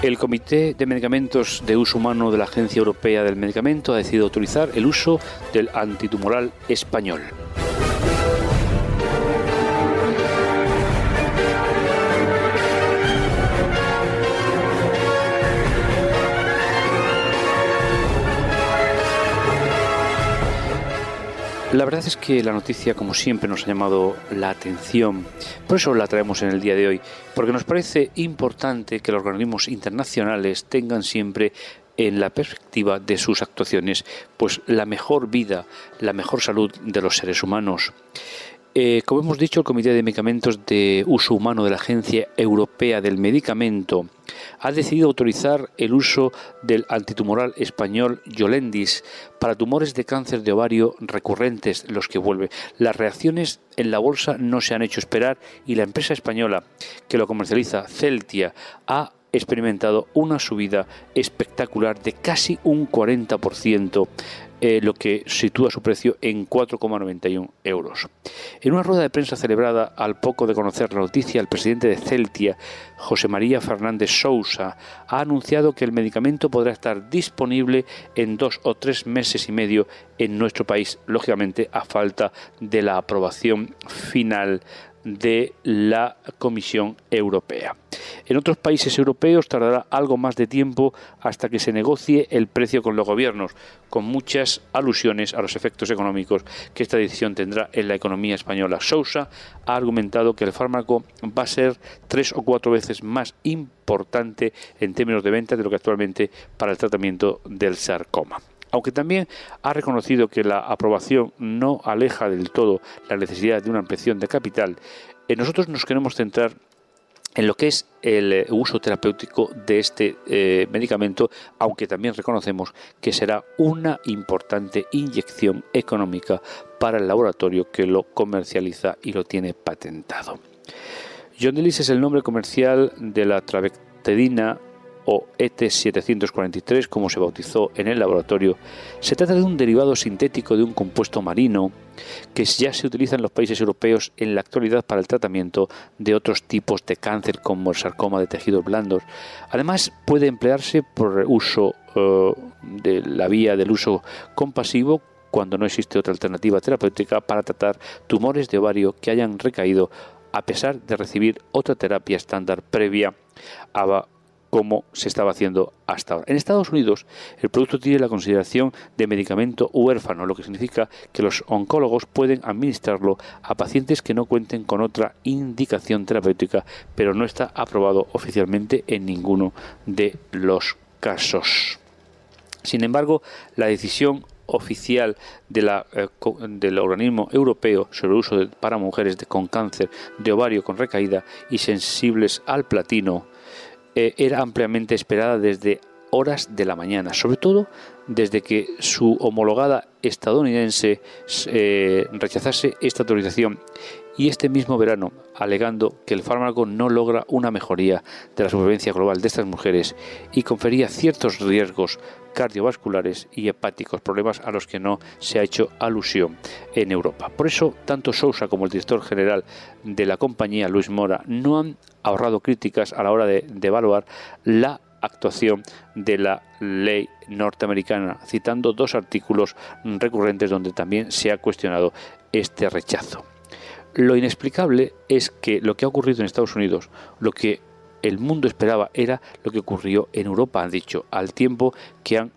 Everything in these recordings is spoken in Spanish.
El Comité de Medicamentos de Uso Humano de la Agencia Europea del Medicamento ha decidido autorizar el uso del antitumoral español. La verdad es que la noticia, como siempre, nos ha llamado la atención. Por eso la traemos en el día de hoy, porque nos parece importante que los organismos internacionales tengan siempre en la perspectiva de sus actuaciones, pues la mejor vida, la mejor salud de los seres humanos. Eh, como hemos dicho, el Comité de Medicamentos de Uso Humano de la Agencia Europea del Medicamento ha decidido autorizar el uso del antitumoral español Yolendis para tumores de cáncer de ovario recurrentes, los que vuelve. Las reacciones en la bolsa no se han hecho esperar y la empresa española que lo comercializa, Celtia, ha experimentado una subida espectacular de casi un 40% eh, lo que sitúa su precio en 4,91 euros. En una rueda de prensa celebrada al poco de conocer la noticia, el presidente de Celtia, José María Fernández Sousa, ha anunciado que el medicamento podrá estar disponible en dos o tres meses y medio en nuestro país, lógicamente a falta de la aprobación final de la Comisión Europea. En otros países europeos tardará algo más de tiempo hasta que se negocie el precio con los gobiernos, con muchas alusiones a los efectos económicos que esta decisión tendrá en la economía española. Sousa ha argumentado que el fármaco va a ser tres o cuatro veces más importante en términos de venta de lo que actualmente para el tratamiento del sarcoma aunque también ha reconocido que la aprobación no aleja del todo la necesidad de una ampliación de capital, eh, nosotros nos queremos centrar en lo que es el eh, uso terapéutico de este eh, medicamento, aunque también reconocemos que será una importante inyección económica para el laboratorio que lo comercializa y lo tiene patentado. John Delis es el nombre comercial de la travectedina o ET743, como se bautizó en el laboratorio, se trata de un derivado sintético de un compuesto marino que ya se utiliza en los países europeos en la actualidad para el tratamiento de otros tipos de cáncer como el sarcoma de tejidos blandos. Además, puede emplearse por uso eh, de la vía del uso compasivo cuando no existe otra alternativa terapéutica para tratar tumores de ovario que hayan recaído a pesar de recibir otra terapia estándar previa a como se estaba haciendo hasta ahora. En Estados Unidos, el producto tiene la consideración de medicamento huérfano, lo que significa que los oncólogos pueden administrarlo a pacientes que no cuenten con otra indicación terapéutica, pero no está aprobado oficialmente en ninguno de los casos. Sin embargo, la decisión oficial de la, eh, del organismo europeo sobre el uso para mujeres con cáncer de ovario con recaída y sensibles al platino eh, era ampliamente esperada desde horas de la mañana, sobre todo desde que su homologada estadounidense eh, rechazase esta autorización y este mismo verano, alegando que el fármaco no logra una mejoría de la supervivencia global de estas mujeres y confería ciertos riesgos cardiovasculares y hepáticos, problemas a los que no se ha hecho alusión en Europa. Por eso, tanto Sousa como el director general de la compañía, Luis Mora, no han ahorrado críticas a la hora de, evaluar la actuación de la ley norteamericana, citando dos artículos recurrentes donde también se ha cuestionado este rechazo. Lo inexplicable es que lo que ha ocurrido en Estados Unidos, lo que el mundo esperaba era lo que ocurrió en Europa, han dicho, al tiempo que han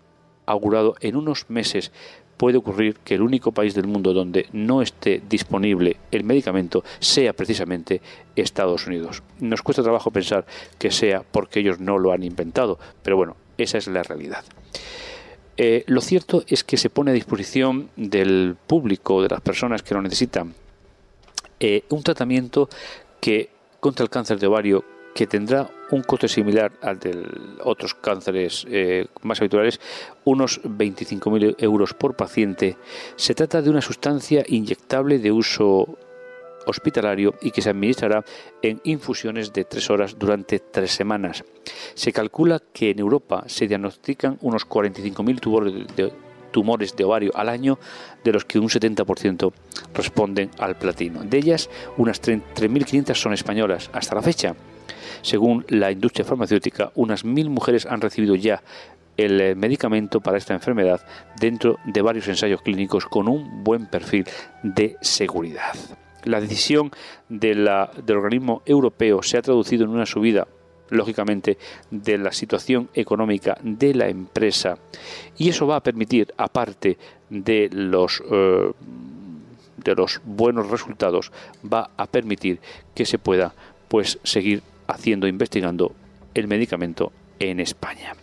augurado en unos meses puede ocurrir que el único país del mundo donde no esté disponible el medicamento sea precisamente Estados Unidos. Nos cuesta trabajo pensar que sea porque ellos no lo han inventado, pero bueno, esa es la realidad. Eh, lo cierto es que se pone a disposición del público, de las personas que lo necesitan, eh, un tratamiento que contra el cáncer de ovario que tendrá un coste similar al de otros cánceres eh, más habituales, unos 25.000 euros por paciente. Se trata de una sustancia inyectable de uso hospitalario y que se administrará en infusiones de tres horas durante tres semanas. Se calcula que en Europa se diagnostican unos 45.000 tumores de, tumores de ovario al año, de los que un 70% responden al platino. De ellas, unas 3.500 son españolas hasta la fecha. Según la industria farmacéutica, unas mil mujeres han recibido ya el eh, medicamento para esta enfermedad dentro de varios ensayos clínicos con un buen perfil de seguridad. La decisión del organismo europeo se ha traducido en una subida lógicamente, de la situación económica de la empresa. Y eso va a permitir, aparte de los, eh, de los buenos resultados, va a permitir que se pueda pues, seguir haciendo, investigando el medicamento en España.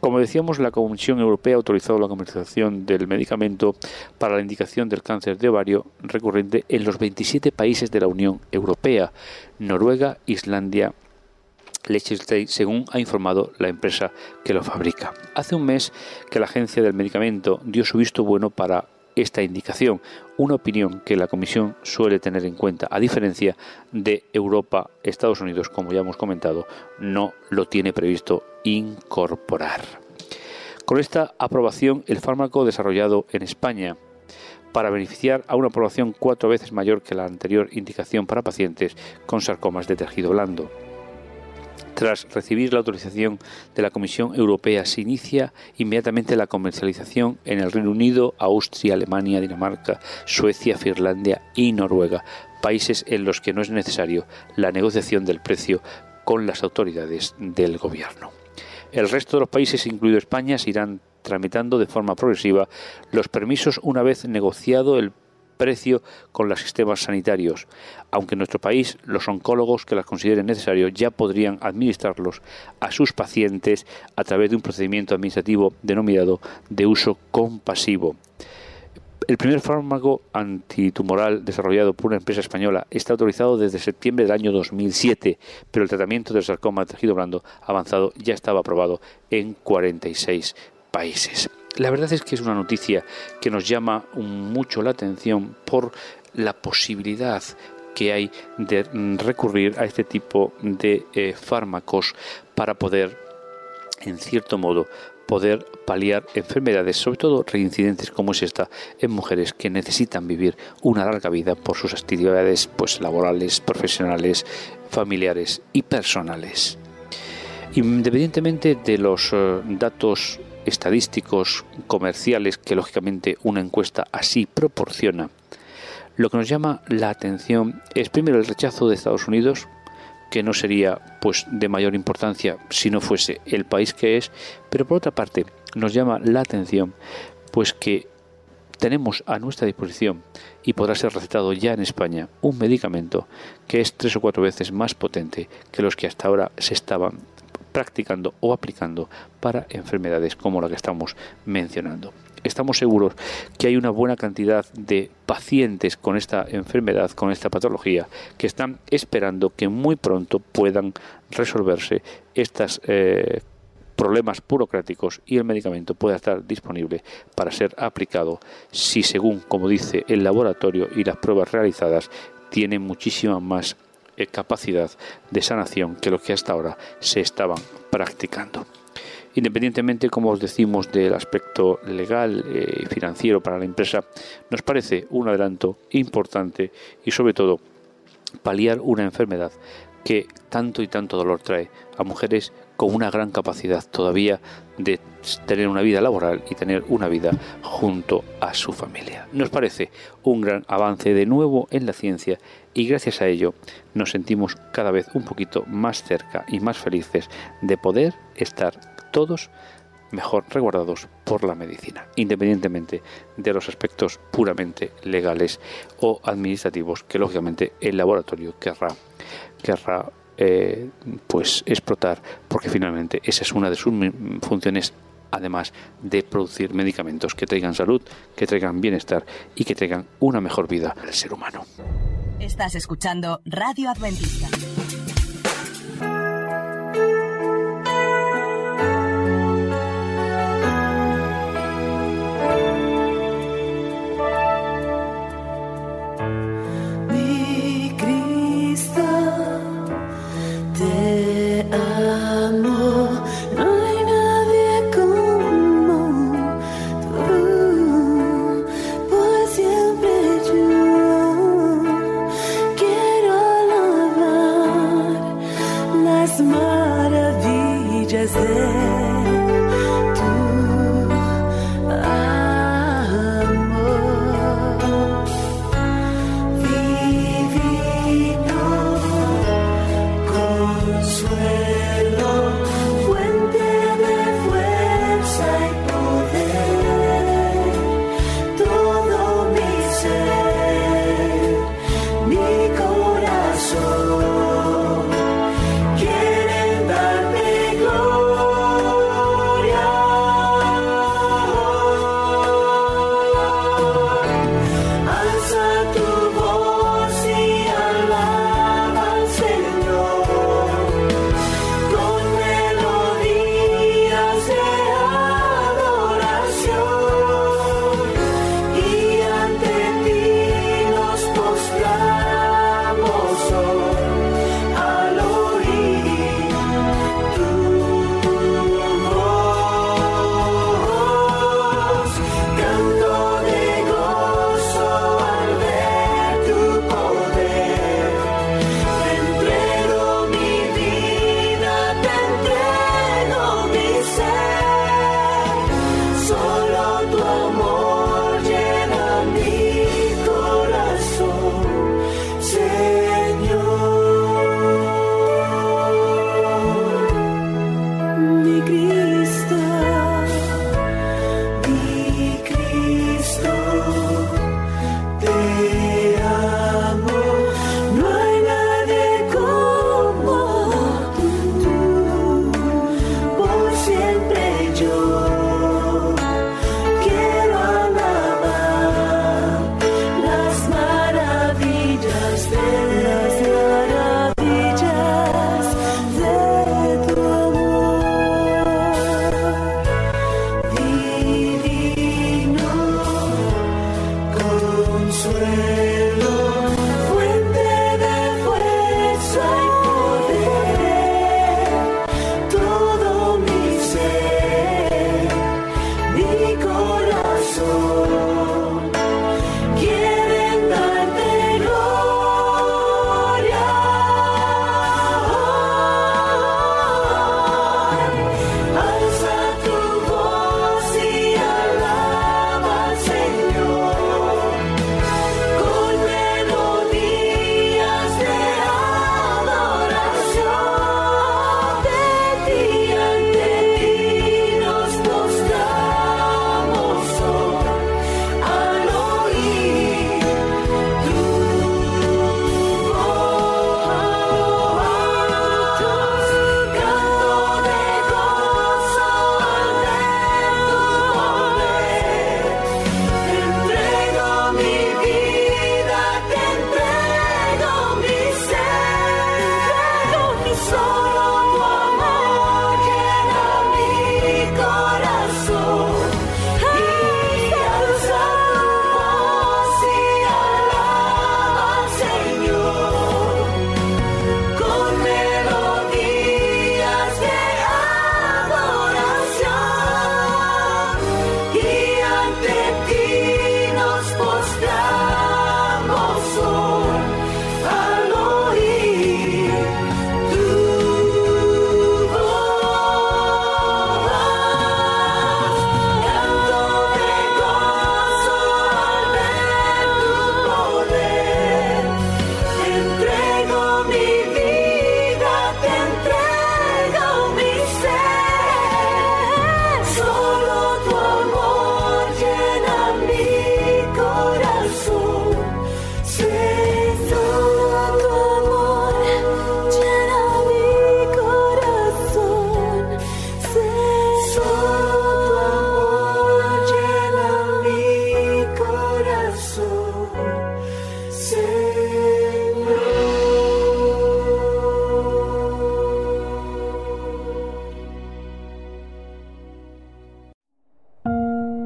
Como decíamos, la Comisión Europea ha autorizado la comercialización del medicamento para la indicación del cáncer de ovario recurrente en los 27 países de la Unión Europea, Noruega, Islandia, Liechtenstein, según ha informado la empresa que lo fabrica. Hace un mes que la agencia del medicamento dio su visto bueno para esta indicación, una opinión que la Comisión suele tener en cuenta, a diferencia de Europa, Estados Unidos, como ya hemos comentado, no lo tiene previsto incorporar. Con esta aprobación, el fármaco desarrollado en España para beneficiar a una población cuatro veces mayor que la anterior indicación para pacientes con sarcomas de tejido blando. Tras recibir la autorización de la Comisión Europea, se inicia inmediatamente la comercialización en el Reino Unido, Austria, Alemania, Dinamarca, Suecia, Finlandia y Noruega, países en los que no es necesario la negociación del precio con las autoridades del gobierno. El resto de los países, incluido España, se irán tramitando de forma progresiva los permisos una vez negociado el precio con los sistemas sanitarios, aunque en nuestro país los oncólogos que las consideren necesarios ya podrían administrarlos a sus pacientes a través de un procedimiento administrativo denominado de uso compasivo. El primer fármaco antitumoral desarrollado por una empresa española está autorizado desde septiembre del año 2007, pero el tratamiento del sarcoma de tejido blando avanzado ya estaba aprobado en 46 países. La verdad es que es una noticia que nos llama mucho la atención por la posibilidad que hay de recurrir a este tipo de eh, fármacos para poder, en cierto modo, poder paliar enfermedades, sobre todo reincidentes como es esta, en mujeres que necesitan vivir una larga vida por sus actividades pues, laborales, profesionales, familiares y personales. Independientemente de los eh, datos estadísticos comerciales que lógicamente una encuesta así proporciona, lo que nos llama la atención es primero el rechazo de Estados Unidos, que no sería pues de mayor importancia si no fuese el país que es, pero por otra parte nos llama la atención pues que tenemos a nuestra disposición y podrá ser recetado ya en España un medicamento que es tres o cuatro veces más potente que los que hasta ahora se estaban practicando o aplicando para enfermedades como la que estamos mencionando. Estamos seguros que hay una buena cantidad de pacientes con esta enfermedad, con esta patología, que están esperando que muy pronto puedan resolverse estos eh, problemas burocráticos y el medicamento pueda estar disponible para ser aplicado si según como dice el laboratorio y las pruebas realizadas tiene muchísima más capacidad de sanación que lo que hasta ahora se estaban practicando. Independientemente, como os decimos, del aspecto legal y eh, financiero para la empresa, nos parece un adelanto importante y sobre todo paliar una enfermedad que tanto y tanto dolor trae a mujeres con una gran capacidad todavía de tener una vida laboral y tener una vida junto a su familia. Nos parece un gran avance de nuevo en la ciencia y gracias a ello nos sentimos cada vez un poquito más cerca y más felices de poder estar todos mejor resguardados por la medicina, independientemente de los aspectos puramente legales o administrativos que lógicamente el laboratorio querrá, querrá eh, pues explotar, porque finalmente esa es una de sus funciones además de producir medicamentos que traigan salud, que traigan bienestar y que traigan una mejor vida al ser humano. Estás escuchando Radio Adventista.